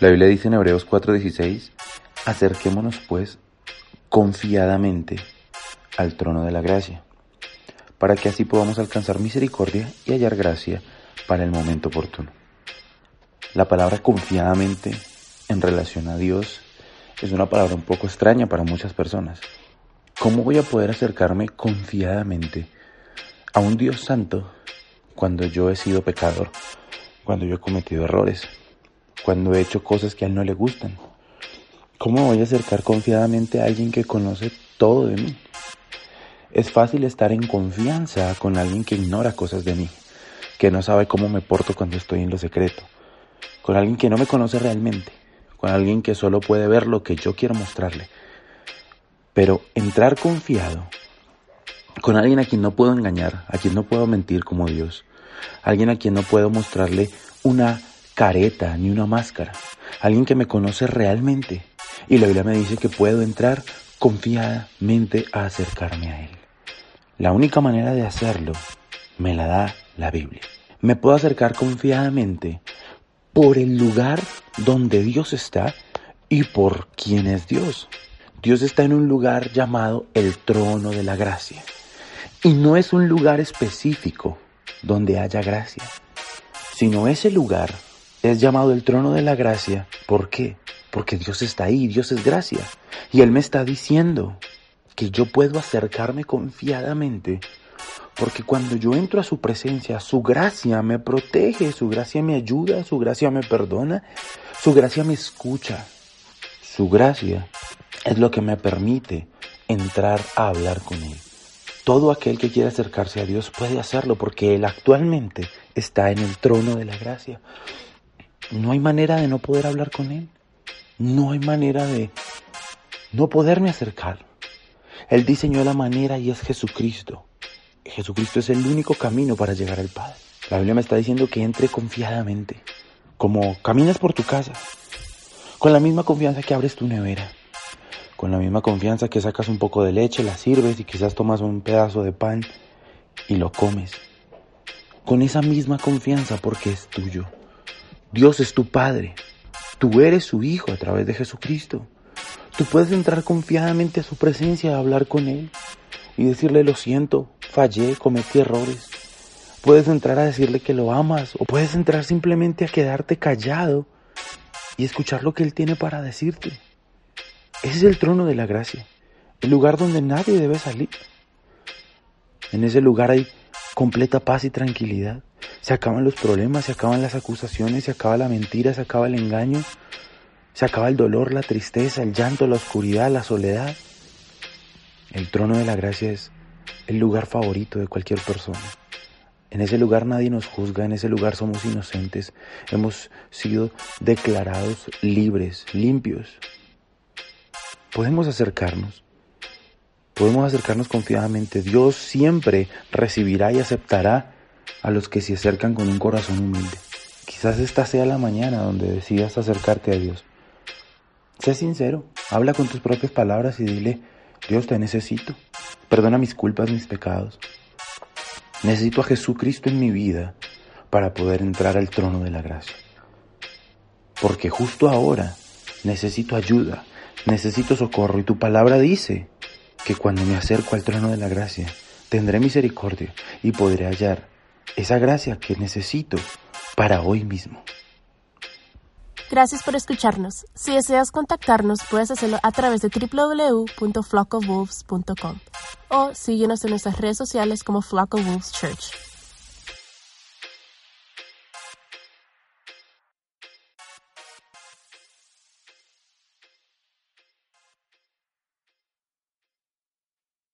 La Biblia dice en Hebreos 4:16, acerquémonos pues confiadamente al trono de la gracia, para que así podamos alcanzar misericordia y hallar gracia para el momento oportuno. La palabra confiadamente en relación a Dios es una palabra un poco extraña para muchas personas. ¿Cómo voy a poder acercarme confiadamente a un Dios santo cuando yo he sido pecador, cuando yo he cometido errores, cuando he hecho cosas que a Él no le gustan? ¿Cómo voy a acercar confiadamente a alguien que conoce todo de mí? Es fácil estar en confianza con alguien que ignora cosas de mí, que no sabe cómo me porto cuando estoy en lo secreto, con alguien que no me conoce realmente, con alguien que solo puede ver lo que yo quiero mostrarle. Pero entrar confiado con alguien a quien no puedo engañar, a quien no puedo mentir como Dios, alguien a quien no puedo mostrarle una careta ni una máscara, alguien que me conoce realmente. Y la Biblia me dice que puedo entrar confiadamente a acercarme a Él. La única manera de hacerlo me la da la Biblia. Me puedo acercar confiadamente por el lugar donde Dios está y por quién es Dios. Dios está en un lugar llamado el trono de la gracia. Y no es un lugar específico donde haya gracia, sino ese lugar es llamado el trono de la gracia. ¿Por qué? Porque Dios está ahí, Dios es gracia. Y Él me está diciendo que yo puedo acercarme confiadamente porque cuando yo entro a su presencia, su gracia me protege, su gracia me ayuda, su gracia me perdona, su gracia me escucha. Su gracia es lo que me permite entrar a hablar con Él. Todo aquel que quiera acercarse a Dios puede hacerlo porque Él actualmente está en el trono de la gracia. No hay manera de no poder hablar con Él. No hay manera de no poderme acercar. Él diseñó la manera y es Jesucristo. Jesucristo es el único camino para llegar al Padre. La Biblia me está diciendo que entre confiadamente, como caminas por tu casa, con la misma confianza que abres tu nevera, con la misma confianza que sacas un poco de leche, la sirves y quizás tomas un pedazo de pan y lo comes. Con esa misma confianza porque es tuyo. Dios es tu Padre. Tú eres su Hijo a través de Jesucristo. Tú puedes entrar confiadamente a su presencia a hablar con Él y decirle lo siento, fallé, cometí errores. Puedes entrar a decirle que lo amas o puedes entrar simplemente a quedarte callado y escuchar lo que Él tiene para decirte. Ese es el trono de la gracia, el lugar donde nadie debe salir. En ese lugar hay completa paz y tranquilidad. Se acaban los problemas, se acaban las acusaciones, se acaba la mentira, se acaba el engaño, se acaba el dolor, la tristeza, el llanto, la oscuridad, la soledad. El trono de la gracia es el lugar favorito de cualquier persona. En ese lugar nadie nos juzga, en ese lugar somos inocentes, hemos sido declarados libres, limpios. Podemos acercarnos, podemos acercarnos confiadamente. Dios siempre recibirá y aceptará a los que se acercan con un corazón humilde. Quizás esta sea la mañana donde decidas acercarte a Dios. Sé sincero, habla con tus propias palabras y dile, Dios te necesito. Perdona mis culpas, mis pecados. Necesito a Jesucristo en mi vida para poder entrar al trono de la gracia. Porque justo ahora necesito ayuda, necesito socorro y tu palabra dice que cuando me acerco al trono de la gracia tendré misericordia y podré hallar esa gracia que necesito para hoy mismo. Gracias por escucharnos. Si deseas contactarnos, puedes hacerlo a través de www.flockofwolves.com o síguenos en nuestras redes sociales como Flock of Wolves Church.